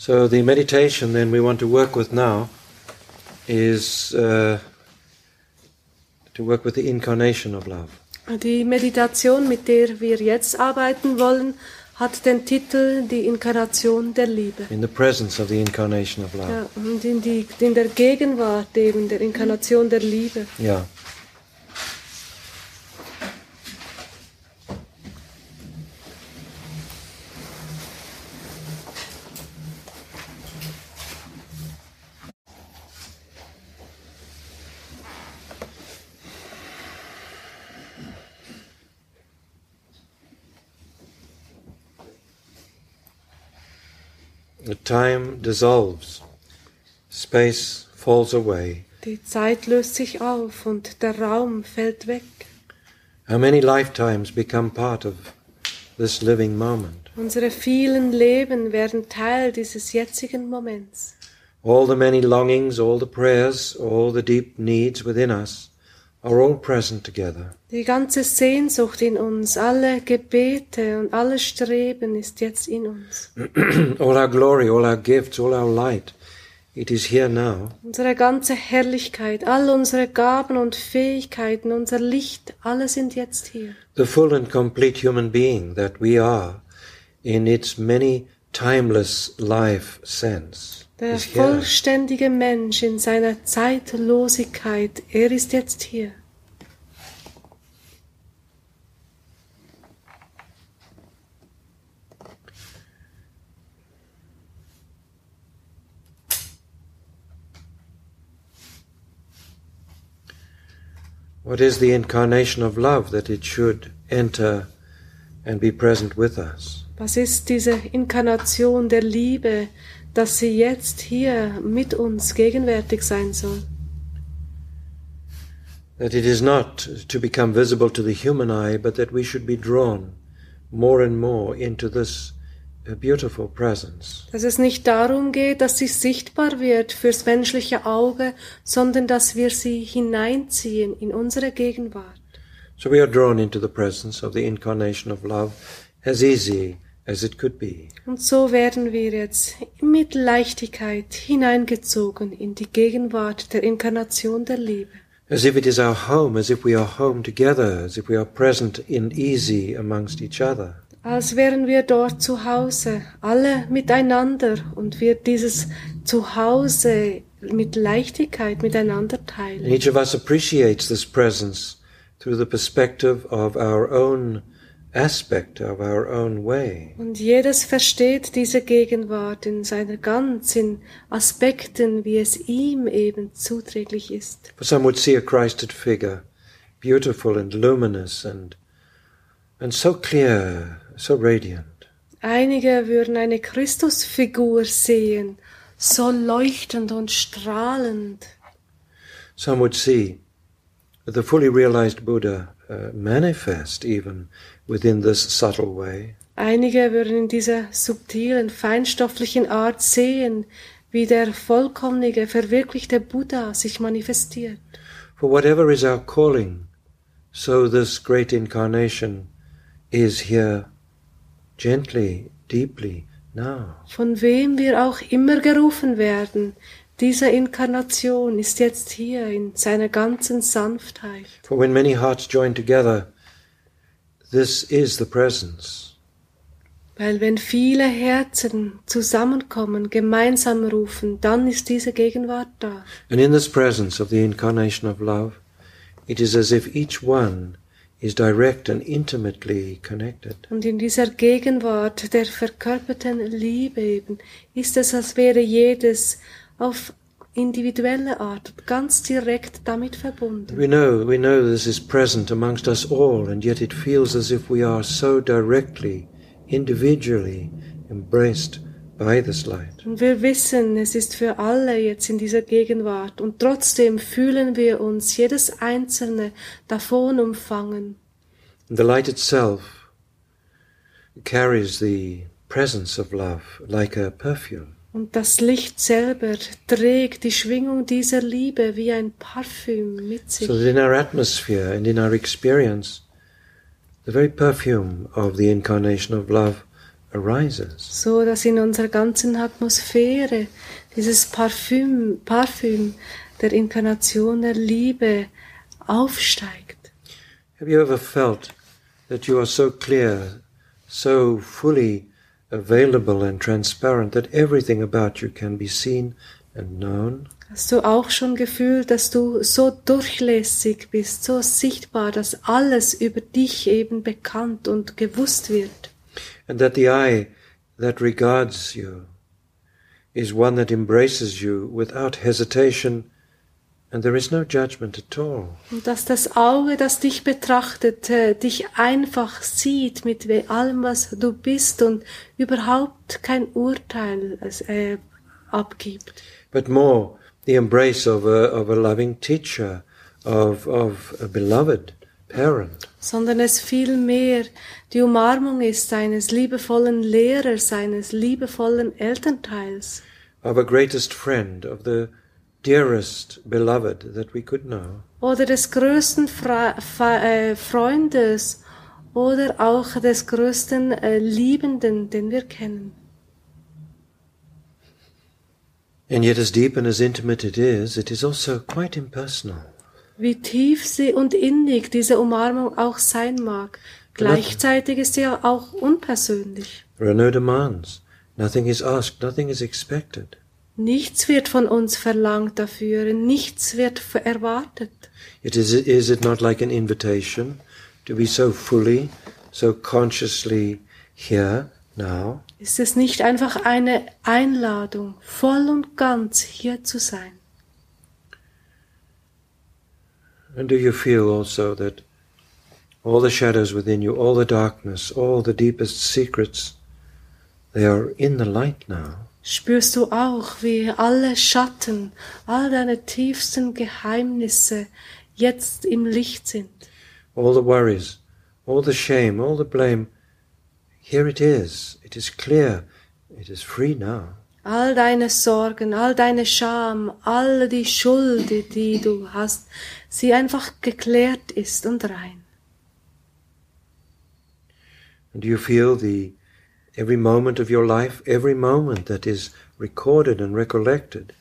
So the meditation then we want to work with now is uh, to work with the incarnation of love. Die Meditation, mit der wir jetzt arbeiten wollen, hat den Titel Die Inkarnation der Liebe. In the presence of the incarnation of love. Ja, und in, die, in der Gegenwart eben der Inkarnation der Liebe. Yeah. Time dissolves, space falls away. Die Zeit löst sich auf und der Raum fällt weg. How many lifetimes become part of this living moment? Unsere vielen Leben werden Teil dieses jetzigen Moments. All the many longings, all the prayers, all the deep needs within us are all present together. Die ganze Sehnsucht in uns, alle Gebete und alles Streben ist jetzt in uns. all our glory, all our gifts, all our light, it is here now. Unsere ganze Herrlichkeit, all unsere Gaben und Fähigkeiten, unser Licht, alle sind jetzt hier. The full and complete human being that we are in its many timeless life sense. Der vollständige Mensch in seiner Zeitlosigkeit, er ist jetzt hier. What is the incarnation of love that it should enter and be present with us? Was ist diese Inkarnation der Liebe, dass sie jetzt hier mit uns gegenwärtig sein soll? That it is not to become visible to the human eye, but that we should be drawn more and more into this uh, beautiful presence. Dass es nicht darum geht, dass sie sichtbar wird fürs menschliche Auge, sondern dass wir sie hineinziehen in unsere Gegenwart. So we are drawn into the presence of the incarnation of love as easy as it could be. Und so werden wir jetzt mit Leichtigkeit hineingezogen in die Gegenwart der Inkarnation der Liebe. As if it is our home, as if we are home together, as if we are present in easy amongst each other. Als wären wir dort zu Hause, alle miteinander und wir dieses Zuhause mit Leichtigkeit miteinander And teilen. each of us appreciates this presence through the perspective of our own aspect, of our own way. Und jedes versteht diese Gegenwart in seiner ganz, in Aspekten, wie es ihm eben zuträglich ist. For some would see a Christed figure, beautiful and luminous and and so clear, so radiant. Einige würden eine Christusfigur sehen, so leuchtend und strahlend. Some would see the fully realized Buddha uh, manifest even within this subtle way. Einige würden in dieser subtilen, feinstofflichen Art sehen, wie der vollkommene, verwirklichte Buddha sich manifestiert. For whatever is our calling, so this great incarnation is here gently, deeply, now. Von wem wir auch immer gerufen werden, diese Inkarnation ist jetzt hier in seiner ganzen Sanftheit. For when many hearts join together, this is the presence. Weil wenn viele Herzen zusammenkommen, gemeinsam rufen, dann ist diese Gegenwart da. And in this presence of the incarnation of love, it is as if each one is direct and intimately connected. Und in dieser Gegenwart der verkörperten Liebe eben ist es, als wäre jedes auf individuelle Art ganz direkt damit verbunden. We know, we know this is present amongst us all, and yet it feels as if we are so directly, individually embraced by this light. Und wir wissen, es ist für alle jetzt in dieser Gegenwart und trotzdem fühlen wir uns jedes Einzelne davon umfangen. And the light itself carries the presence of love like a perfume. Und das Licht selber trägt die Schwingung dieser Liebe wie ein Parfüm mit sich. So that in our atmosphere and in our experience, the very perfume of the incarnation of love arises. so dass in unserer ganzen Atmosphäre dieses Parfüm, Parfüm der Inkarnation der Liebe aufsteigt. Have you ever felt that you are so clear, so fully available and transparent that everything about you can be seen and known? Hast du auch schon gefühlt, dass du so durchlässig bist, so sichtbar, dass alles über dich eben bekannt und gewusst wird? And that the eye that regards you is one that embraces you without hesitation, and there is no judgment at all. Und dass das Auge, das dich betrachtet, äh, dich einfach sieht mit allem, was du bist und überhaupt kein Urteil äh, abgibt. but more the embrace of a, of a loving teacher, of, of a beloved parent. sondern es vielmehr die Umarmung ist eines liebevollen Lehrers, eines liebevollen Elternteils of a greatest friend, of the dearest beloved that we could know. oder des größten Fra äh, Freundes oder auch des größten äh, Liebenden, den wir kennen. And yet, as deep and as intimate it is, it is also quite impersonal. Wie tief sie und innig diese Umarmung auch sein mag, gleichzeitig ist sie auch unpersönlich. There are no demands. Nothing is asked, nothing is expected. Nichts wird von uns verlangt dafür, nichts wird erwartet. It is, is it not like an invitation to be so fully, so consciously here now? Ist es nicht einfach eine Einladung, voll und ganz hier zu sein? And do you feel also that all the shadows within you, all the darkness, all the deepest secrets, they are in the light now? Spürst du auch, wie alle Schatten, all deine tiefsten Geheimnisse jetzt im Licht sind? All the worries, all the shame, all the blame, here it is. It is clear. It is free now. All deine Sorgen, all deine Scham, all die Schuld, die du hast, sie einfach geklärt ist und rein. And do you feel the every moment of your life, every moment that is recorded and recollected,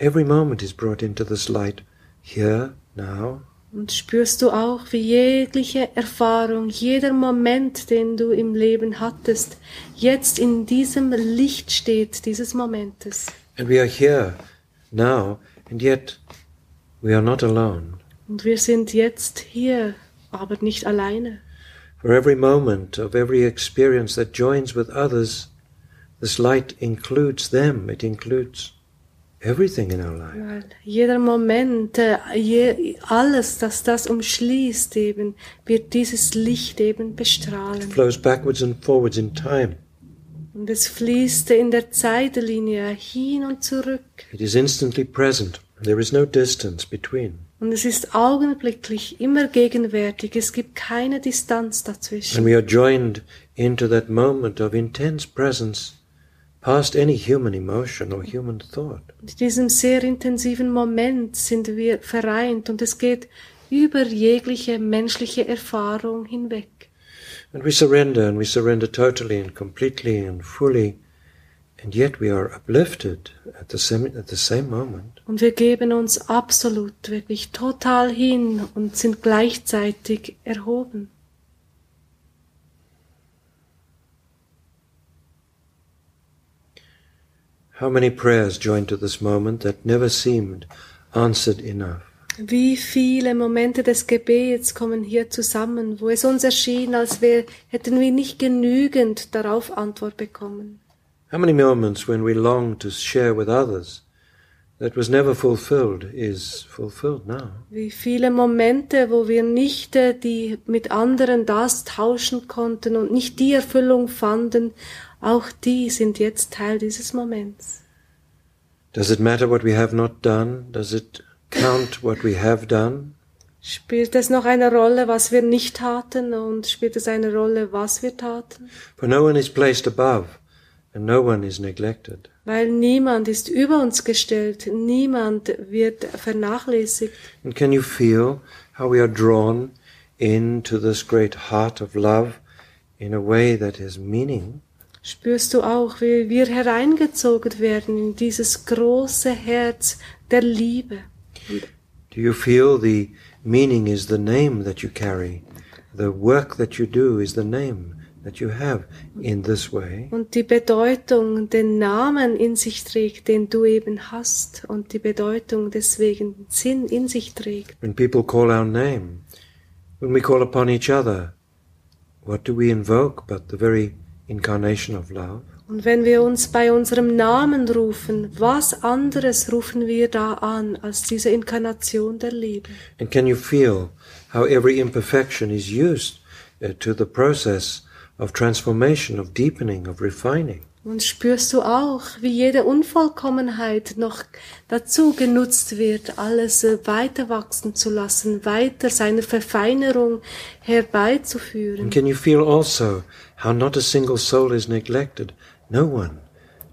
every moment is brought into this light here, now? Und spürst du auch, wie jegliche Erfahrung, jeder Moment, den du im Leben hattest, jetzt in diesem Licht steht, dieses Momentes. And we are here now, and yet we are not alone. Und wir sind jetzt hier, aber nicht alleine. For every moment of every experience that joins with others, this light includes them, it includes everything in our life. Weil jeder Moment, äh, je, alles, das das umschließt eben, wird dieses Licht eben bestrahlen. flows backwards and forwards in time. Und es fließt in der Zeitlinie hin und zurück. It is instantly present. There is no distance between. Und es ist augenblicklich immer gegenwärtig. Es gibt keine Distanz And dazwischen. we are joined into that moment of intense presence past any human emotion or human thought. In diesem sehr intensiven Moment sind wir vereint und es geht über jegliche menschliche Erfahrung hinweg. And we surrender and we surrender totally and completely and fully. And yet we are uplifted at the same, at the same moment. Und wir geben uns absolut, wirklich total hin und sind gleichzeitig erhoben. How many prayers join to this moment that never seemed answered enough? Wie viele Momente des Gebets kommen hier zusammen, wo es uns erschien, als wär, hätten wir nicht genügend darauf Antwort bekommen. How many moments when we long to share with others that was never fulfilled is fulfilled now? Wie viele Momente, wo wir nicht äh, die mit anderen das tauschen konnten und nicht die Erfüllung fanden, auch die sind jetzt Teil dieses Moments. Does it matter what we have not done? Does it count what we have done? Spielt es noch eine Rolle, was wir nicht taten und spielt es eine Rolle, was wir taten? For no one is placed above and no one is neglected. Weil niemand ist über uns gestellt, niemand wird vernachlässigt. And can you feel how we are drawn into this great heart of love in a way that has meaning? spürst du auch, wie wir hereingezogen werden in dieses große Herz der Liebe. Do you feel the meaning is the name that you carry? The work that you do is the name that you have in this way. Und die Bedeutung, den Namen in sich trägt, den du eben hast, und die Bedeutung deswegen Sinn in sich trägt. When people call our name, when we call upon each other, what do we invoke but the very incarnation of love? Und wenn wir uns bei unserem Namen rufen, was anderes rufen wir da an als diese Inkarnation der Liebe? And can you feel how every imperfection is used uh, to the process of transformation, of deepening, of refining? Und spürst du auch, wie jede Unvollkommenheit noch dazu genutzt wird, alles äh, weiter wachsen zu lassen, weiter seine Verfeinerung herbeizuführen? And can you feel also how not a single soul is neglected? No one,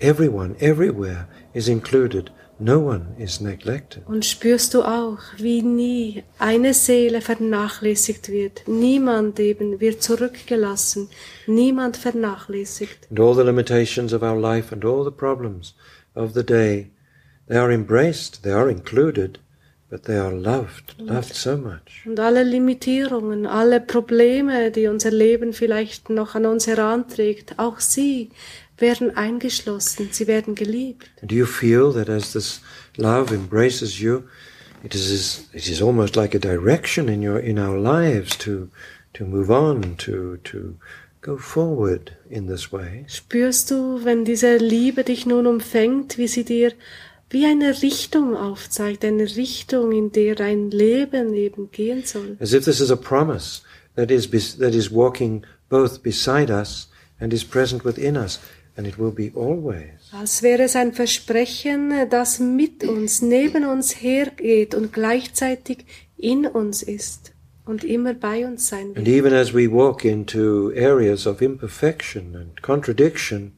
everyone, everywhere is included. No one is neglected. Und spürst du auch, wie nie eine Seele vernachlässigt wird. Niemand eben wird zurückgelassen. Niemand vernachlässigt. And all the limitations of our life and all the problems of the day, they are embraced, they are included, but they are loved, loved so much. Und alle Limitierungen, alle Probleme, die unser Leben vielleicht noch an uns heranträgt, auch sie werden eingeschlossen, sie werden geliebt. Do you feel that as this love embraces you, it is it is almost like a direction in your in our lives to to move on, to to go forward in this way. Spürst du, wenn diese Liebe dich nun umfängt, wie sie dir wie eine Richtung aufzeigt, eine Richtung, in der dein Leben eben gehen soll? As if this is a promise that is that is walking both beside us and is present within us, and it will be always. Als wäre es ein Versprechen, das mit uns, neben uns hergeht und gleichzeitig in uns ist und immer bei uns sein And wird. even as we walk into areas of imperfection and contradiction,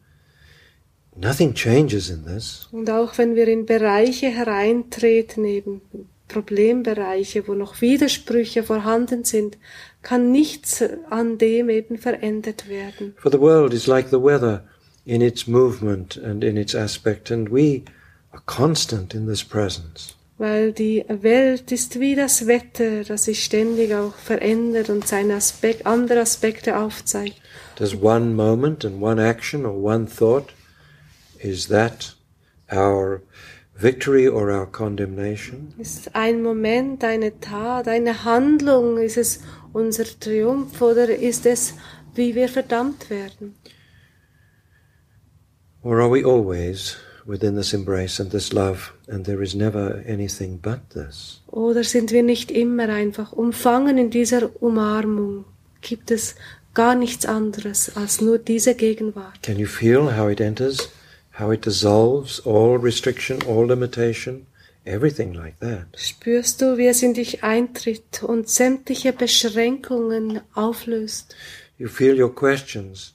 nothing changes in this. Und auch wenn wir in Bereiche hereintreten, eben Problembereiche, wo noch Widersprüche vorhanden sind, kann nichts an dem eben verändert werden. For the world is like the weather in its movement and in its aspect, and we are constant in this presence. Weil die Welt ist wie das Wetter, das sich ständig auch verändert und seine Aspekt, andere Aspekte aufzeigt. Does one moment and one action or one thought, is that our victory or our condemnation? Ist ein Moment, eine Tat, eine Handlung, ist es unser Triumph oder ist es, wie wir verdammt werden? Or are we always within this embrace and this love, and there is never anything but this? Oder sind wir nicht immer einfach umfangen in dieser Umarmung? Gibt es gar nichts anderes als nur diese Gegenwart? Can you feel how it enters, how it dissolves all restriction, all limitation, everything like that? Spürst du, wie es in dich eintritt und sämtliche Beschränkungen auflöst? You feel your questions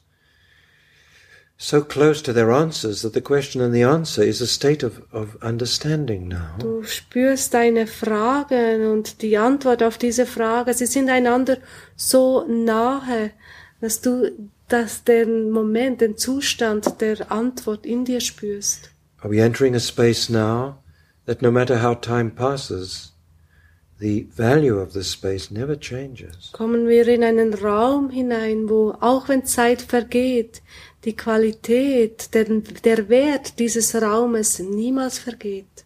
so close to their answers that the question and the answer is a state of, of understanding now. Du spürst deine Fragen und die Antwort auf diese Frage, sie sind einander so nahe, dass du dass den Moment, den Zustand der Antwort in dir spürst. Are we entering a space now that no matter how time passes, the value of this space never changes? Kommen wir in einen Raum hinein, wo auch wenn Zeit vergeht, die Qualität, der, der Wert dieses Raumes niemals vergeht.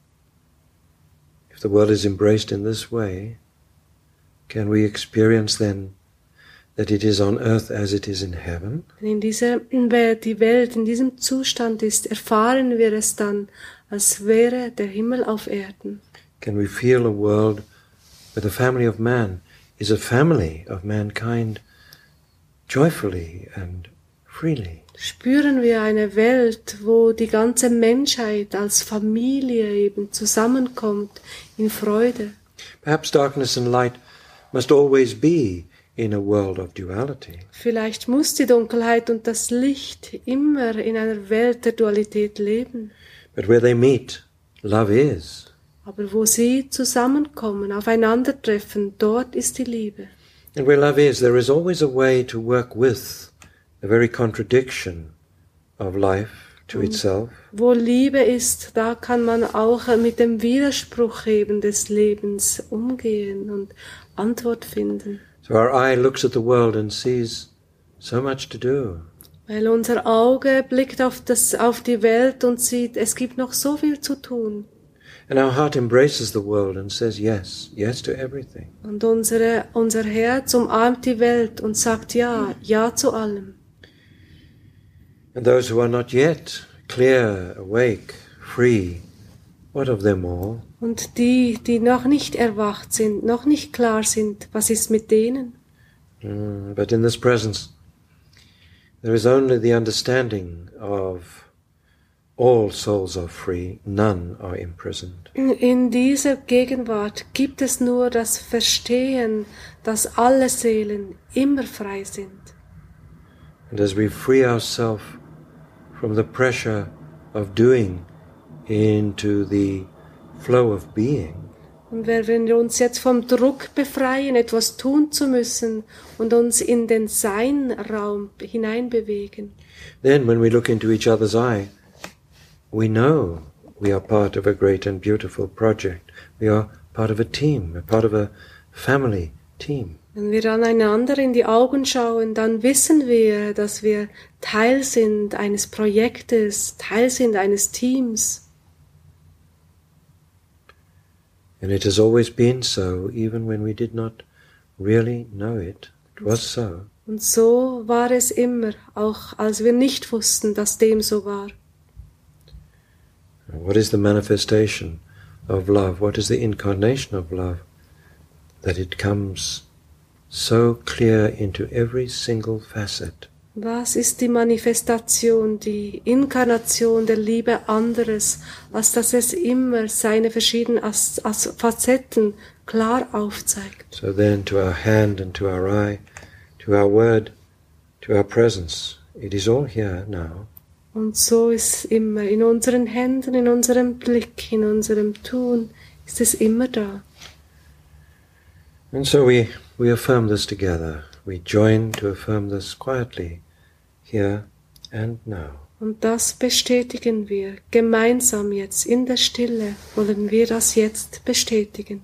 If the world is embraced in this way, can we experience then that it is on earth as it is in heaven? In dieser Welt, die Welt in diesem Zustand ist, erfahren wir es dann, als wäre der Himmel auf Erden. Can we feel a world where the family of man is a family of mankind joyfully and freely? Spüren wir eine Welt, wo die ganze Menschheit als Familie eben zusammenkommt in Freude. Perhaps darkness and light must always be in a world of duality. Vielleicht muss die Dunkelheit und das Licht immer in einer Welt der Dualität leben. But where they meet, love is. Aber wo sie zusammenkommen, aufeinandertreffen, dort ist die Liebe. And where love is, there is always a way to work with the very contradiction of life to itself. Wo Liebe ist, da kann man auch mit dem Widerspruch eben des Lebens umgehen und Antwort finden. So our eye looks at the world and sees so much to do. Weil unser Auge blickt auf, das, auf die Welt und sieht, es gibt noch so viel zu tun. And our heart embraces the world and says yes, yes to everything. Und unsere, unser Herz umarmt die Welt und sagt ja, ja zu allem. And those who are not yet clear, awake, free, what of them all? Und die, die noch nicht erwacht sind, noch nicht klar sind, was ist mit denen? Mm, but in this presence, there is only the understanding of all souls are free, none are imprisoned. In, in dieser Gegenwart gibt es nur das Verstehen, dass alle Seelen immer frei sind. And as we free ourselves from the pressure of doing into the flow of being, Und wenn wir uns jetzt vom Druck befreien, etwas tun zu müssen und uns in den Sein-Raum hineinbewegen, then when we look into each other's eye, we know we are part of a great and beautiful project. We are part of a team, a part of a family team. wenn wir aneinander in die Augen schauen, dann wissen wir, dass wir Teil sind eines Projektes, Teil sind eines Teams. And it has always been so, even when we did not really know it. It was so. Und so war es immer, auch als wir nicht wussten, dass dem so war. What is the manifestation of love? What is the incarnation of love? That it comes so clear into every single facet. Was ist die Manifestation, die Inkarnation der Liebe anderes, als dass es immer seine verschiedenen As As Facetten klar aufzeigt? So then, to our hand and to our eye, to our word, to our presence, it is all here now. Und so ist immer in unseren Händen, in unserem Blick, in unserem Tun, ist es immer da. And so we, we affirm this together. We join to affirm this quietly, here and now. Und das bestätigen wir gemeinsam jetzt in der Stille, wollen wir das jetzt bestätigen.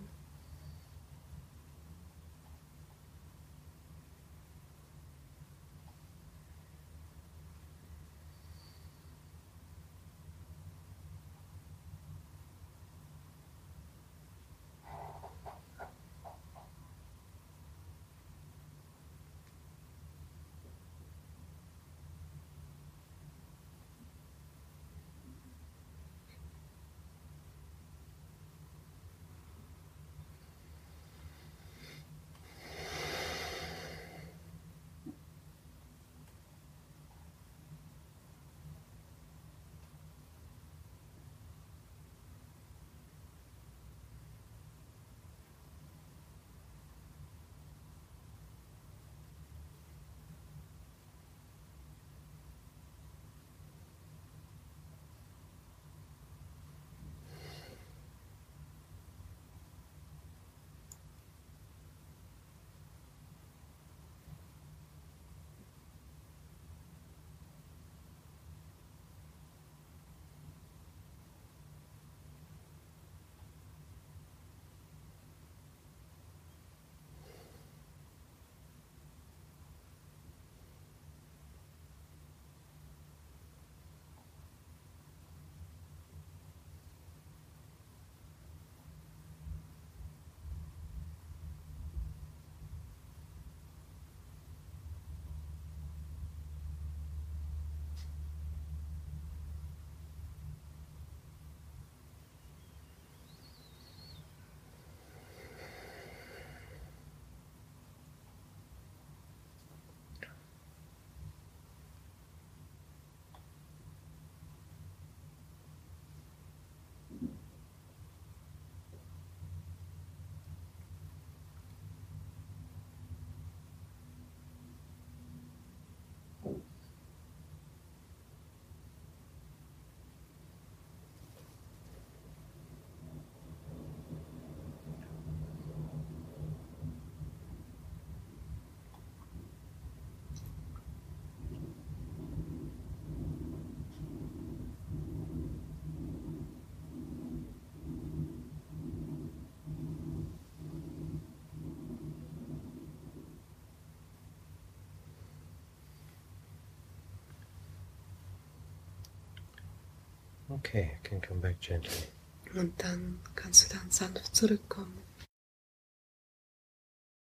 Okay, I can come back gently. Und dann kannst du dann sanft zurückkommen.